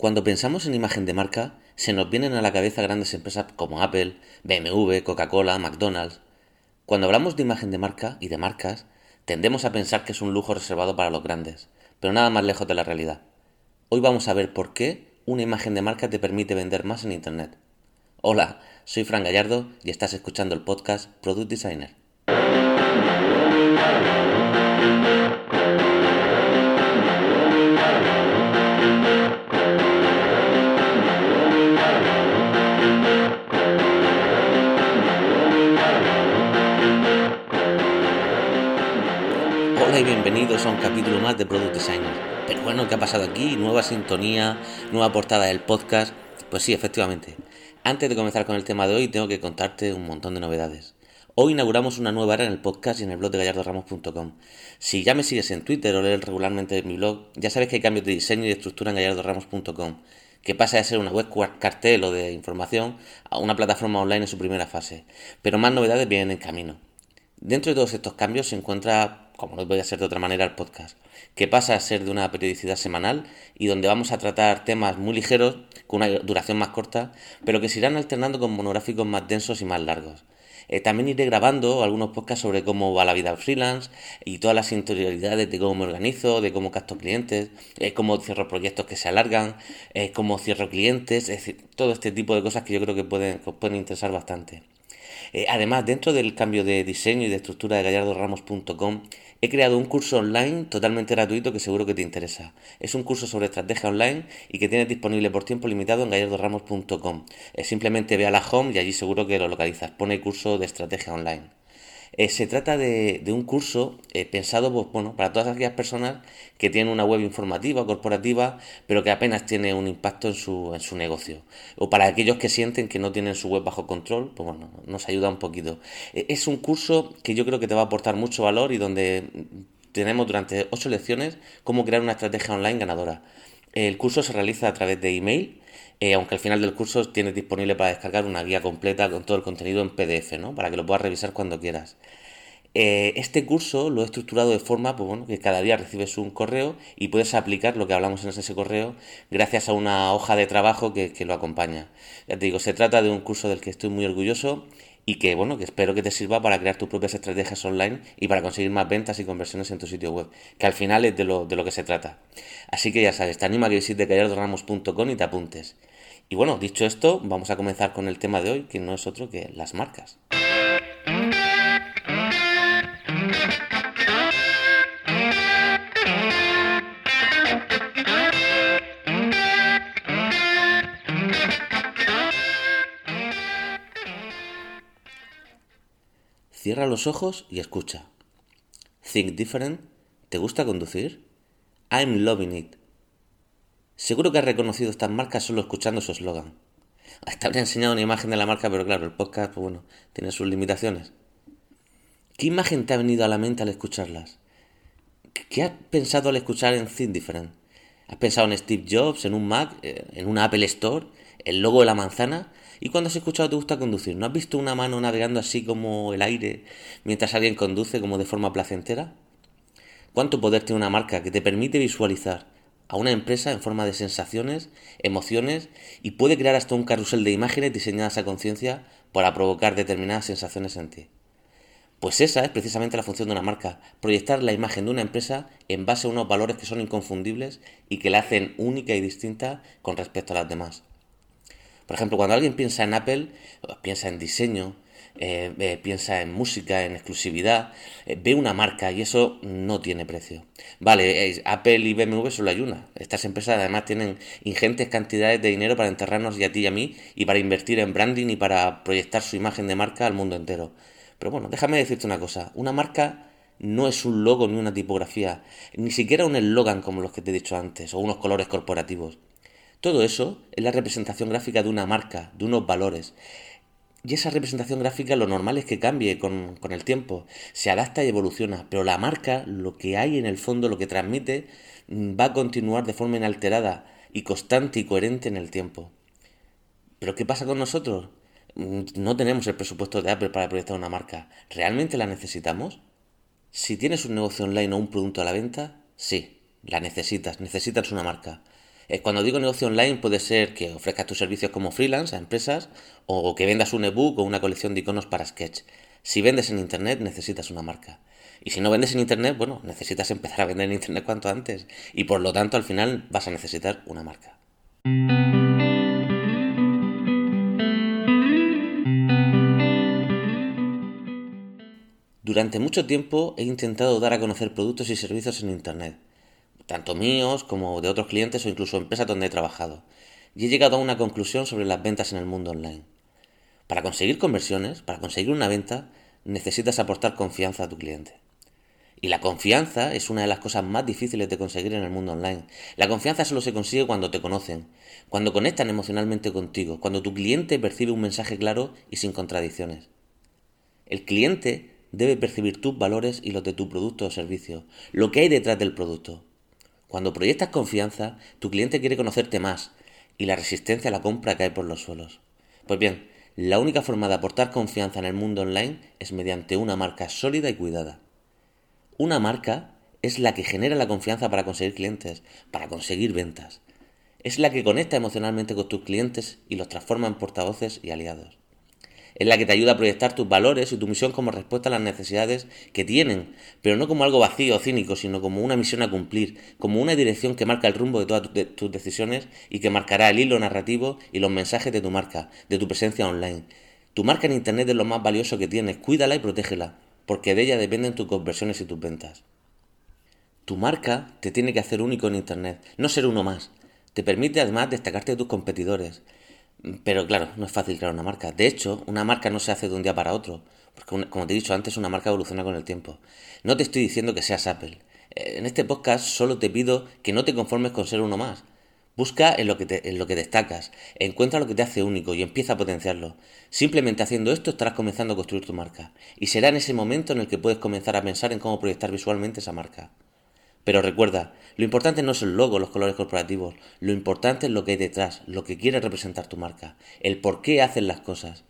Cuando pensamos en imagen de marca, se nos vienen a la cabeza grandes empresas como Apple, BMW, Coca-Cola, McDonald's. Cuando hablamos de imagen de marca y de marcas, tendemos a pensar que es un lujo reservado para los grandes, pero nada más lejos de la realidad. Hoy vamos a ver por qué una imagen de marca te permite vender más en Internet. Hola, soy Fran Gallardo y estás escuchando el podcast Product Designer. Bienvenidos a un capítulo más de Product Designer. Pero bueno, ¿qué ha pasado aquí? Nueva sintonía, nueva portada del podcast. Pues sí, efectivamente. Antes de comenzar con el tema de hoy, tengo que contarte un montón de novedades. Hoy inauguramos una nueva era en el podcast y en el blog de gallardoramos.com. Si ya me sigues en Twitter o lees regularmente mi blog, ya sabes que hay cambios de diseño y de estructura en gallardoramos.com, que pasa de ser una web cartel o de información a una plataforma online en su primera fase. Pero más novedades vienen en camino. Dentro de todos estos cambios se encuentra, como no puede ser de otra manera, el podcast, que pasa a ser de una periodicidad semanal y donde vamos a tratar temas muy ligeros, con una duración más corta, pero que se irán alternando con monográficos más densos y más largos. Eh, también iré grabando algunos podcasts sobre cómo va la vida freelance y todas las interioridades de cómo me organizo, de cómo capto clientes, eh, cómo cierro proyectos que se alargan, eh, cómo cierro clientes, es decir, todo este tipo de cosas que yo creo que pueden, que pueden interesar bastante. Eh, además, dentro del cambio de diseño y de estructura de gallardoramos.com, he creado un curso online totalmente gratuito que seguro que te interesa. Es un curso sobre estrategia online y que tienes disponible por tiempo limitado en gallardoramos.com. Eh, simplemente ve a la home y allí seguro que lo localizas. Pone curso de estrategia online. Eh, se trata de, un curso eh, pensado pues, bueno, para todas aquellas personas que tienen una web informativa corporativa, pero que apenas tiene un impacto en su, en su negocio. O para aquellos que sienten que no tienen su web bajo control, pues bueno, nos ayuda un poquito. Eh, es un curso que yo creo que te va a aportar mucho valor y donde tenemos durante ocho lecciones cómo crear una estrategia online ganadora. El curso se realiza a través de email eh, aunque al final del curso tienes disponible para descargar una guía completa con todo el contenido en PDF, ¿no? Para que lo puedas revisar cuando quieras. Eh, este curso lo he estructurado de forma pues bueno, que cada día recibes un correo y puedes aplicar lo que hablamos en ese correo gracias a una hoja de trabajo que, que lo acompaña. Ya te digo, se trata de un curso del que estoy muy orgulloso y que bueno, que espero que te sirva para crear tus propias estrategias online y para conseguir más ventas y conversiones en tu sitio web, que al final es de lo, de lo que se trata. Así que ya sabes, te animo a que visites gallardoramos.com y te apuntes. Y bueno, dicho esto, vamos a comenzar con el tema de hoy, que no es otro que las marcas. Cierra los ojos y escucha. Think different. ¿Te gusta conducir? I'm loving it. Seguro que has reconocido estas marcas solo escuchando su eslogan. Te habría enseñado una imagen de la marca, pero claro, el podcast, pues bueno, tiene sus limitaciones. ¿Qué imagen te ha venido a la mente al escucharlas? ¿Qué has pensado al escuchar en Think Different? ¿Has pensado en Steve Jobs, en un Mac, eh, en una Apple Store, el logo de la manzana? ¿Y cuando has escuchado te gusta conducir? ¿No has visto una mano navegando así como el aire mientras alguien conduce como de forma placentera? ¿Cuánto poder tiene una marca que te permite visualizar a una empresa en forma de sensaciones, emociones y puede crear hasta un carrusel de imágenes diseñadas a conciencia para provocar determinadas sensaciones en ti. Pues esa es precisamente la función de una marca, proyectar la imagen de una empresa en base a unos valores que son inconfundibles y que la hacen única y distinta con respecto a las demás. Por ejemplo, cuando alguien piensa en Apple, piensa en diseño, eh, eh, piensa en música, en exclusividad, eh, ve una marca y eso no tiene precio. Vale, Apple y BMW solo hay una. Estas empresas además tienen ingentes cantidades de dinero para enterrarnos y a ti y a mí y para invertir en branding y para proyectar su imagen de marca al mundo entero. Pero bueno, déjame decirte una cosa. Una marca no es un logo ni una tipografía, ni siquiera un eslogan como los que te he dicho antes, o unos colores corporativos. Todo eso es la representación gráfica de una marca, de unos valores. Y esa representación gráfica lo normal es que cambie con, el tiempo, se adapta y evoluciona, pero la marca, lo que hay en el fondo, lo que transmite, mm, va a continuar de forma inalterada y constante y coherente en el tiempo. Pero ¿qué pasa con nosotros? Mm, no tenemos el presupuesto de Apple para proyectar una marca. ¿Realmente la necesitamos? Si tienes un negocio online o un producto a la venta, sí, la necesitas, necesitas una marca. Eh, cuando digo negocio online puede ser que ofrezcas tus servicios como freelance a empresas o que vendas un ebook o una colección de iconos para Sketch. Si vendes en Internet necesitas una marca. Y si no vendes en Internet, bueno, necesitas empezar a vender en Internet cuanto antes. Y por lo tanto al final vas a necesitar una marca. Durante mucho tiempo he intentado dar a conocer productos y servicios en Internet, tanto míos como de otros clientes o incluso empresas donde he trabajado, y he llegado a una conclusión sobre las ventas en el mundo online. Para conseguir conversiones, para conseguir una venta, necesitas aportar confianza a tu cliente. Y la confianza es una de las cosas más difíciles de conseguir en el mundo online. La confianza solo se consigue cuando te conocen, cuando conectan emocionalmente contigo, cuando tu cliente percibe un mensaje claro y sin contradicciones. El cliente debe percibir tus valores y los de tu producto o servicio, lo que hay detrás del producto. Cuando proyectas confianza, tu cliente quiere conocerte más y la resistencia a la compra cae por los suelos. Pues bien, la única forma de aportar confianza en el mundo online es mediante una marca sólida y cuidada. Una marca es la que genera la confianza para conseguir clientes, para conseguir ventas. Es la que conecta emocionalmente con tus clientes y los transforma en portavoces y aliados. Es la que te ayuda a proyectar tus valores y tu misión como respuesta a las necesidades que tienen, pero no como algo vacío o cínico, sino como una misión a cumplir, como una dirección que marca el rumbo de todas tus decisiones y que marcará el hilo narrativo y los mensajes de tu marca, de tu presencia online. Tu marca en Internet es lo más valioso que tienes, cuídala y protégela porque de ella dependen tus conversiones y tus ventas. Tu marca te tiene que hacer único en Internet, no ser uno más. Te permite además destacarte de tus competidores. Pero claro, no es fácil crear una marca. De hecho, una marca no se hace de un día para otro, porque como te he dicho antes, una marca evoluciona con el tiempo. No te estoy diciendo que seas Apple. Eh, en este podcast solo te pido que no te conformes con ser uno más. Busca en lo, que en lo que destacas, encuentra lo que te hace único y empieza a potenciarlo. Simplemente haciendo esto estarás comenzando a construir tu marca. Y será en ese momento en el que puedes comenzar a pensar en cómo proyectar visualmente esa marca. Pero recuerda, lo importante no es el logo, los colores corporativos, lo importante es lo que hay detrás, lo que quiere representar tu marca, el por qué hacen las cosas.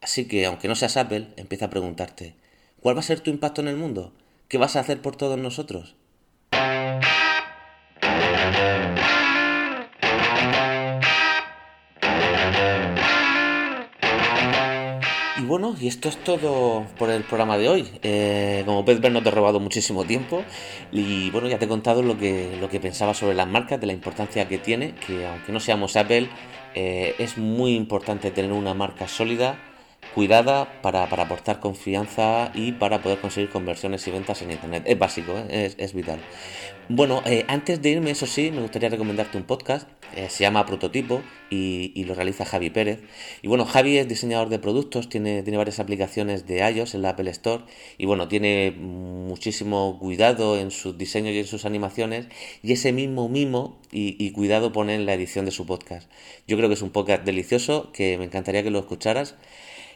Así que, aunque no seas Apple, empieza a preguntarte, ¿cuál va a ser tu impacto en el mundo? ¿Qué vas a hacer por todos nosotros? Bueno, y esto es todo por el programa de hoy. Eh, como puedes ver, no te he robado muchísimo tiempo. Y bueno, ya te he contado lo que, lo que pensaba sobre las marcas, de la importancia que tiene, que aunque no seamos Apple, eh, es muy importante tener una marca sólida, cuidada, para, aportar confianza y para poder conseguir conversiones y ventas en Internet. Es básico, ¿eh? es, vital. Bueno, antes de irme, eso sí, me gustaría recomendarte un podcast eh, se llama Prototipo y, lo realiza Javi Pérez. Y bueno, Javi es diseñador de productos, tiene, tiene varias aplicaciones de iOS en la Apple Store y bueno, tiene muchísimo cuidado en sus diseños y en sus animaciones y ese mismo mimo y, cuidado pone en la edición de su podcast. Yo creo que es un podcast delicioso que me encantaría que lo escucharas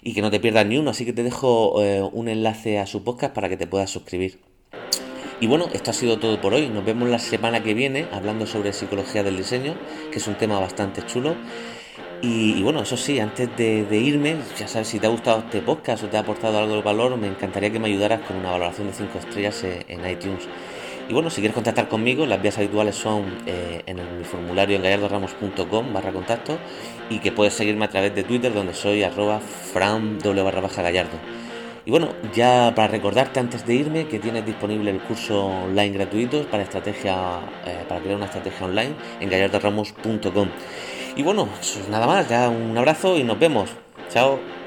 y que no te pierdas ni uno, así que te dejo eh, un enlace a su podcast para que te puedas suscribir. Y bueno, esto ha sido todo por hoy. Nos vemos la semana que viene hablando sobre psicología del diseño, que es un tema bastante chulo. Y, bueno, eso sí, antes de, irme, ya sabes, si te ha gustado este podcast o te ha aportado algo de valor, me encantaría que me ayudaras con una valoración de 5 estrellas en iTunes. Y bueno, si quieres contactar conmigo, las vías habituales son eh, en el, formulario en gallardoramos.com barra contacto y que puedes seguirme a través de Twitter donde soy arroba barra baja gallardo. Y bueno, ya para recordarte antes de irme que tienes disponible el curso online gratuito para estrategia eh, para crear una estrategia online en gallardoramos.com. Y bueno, nada más, ya un abrazo y nos vemos. Chao.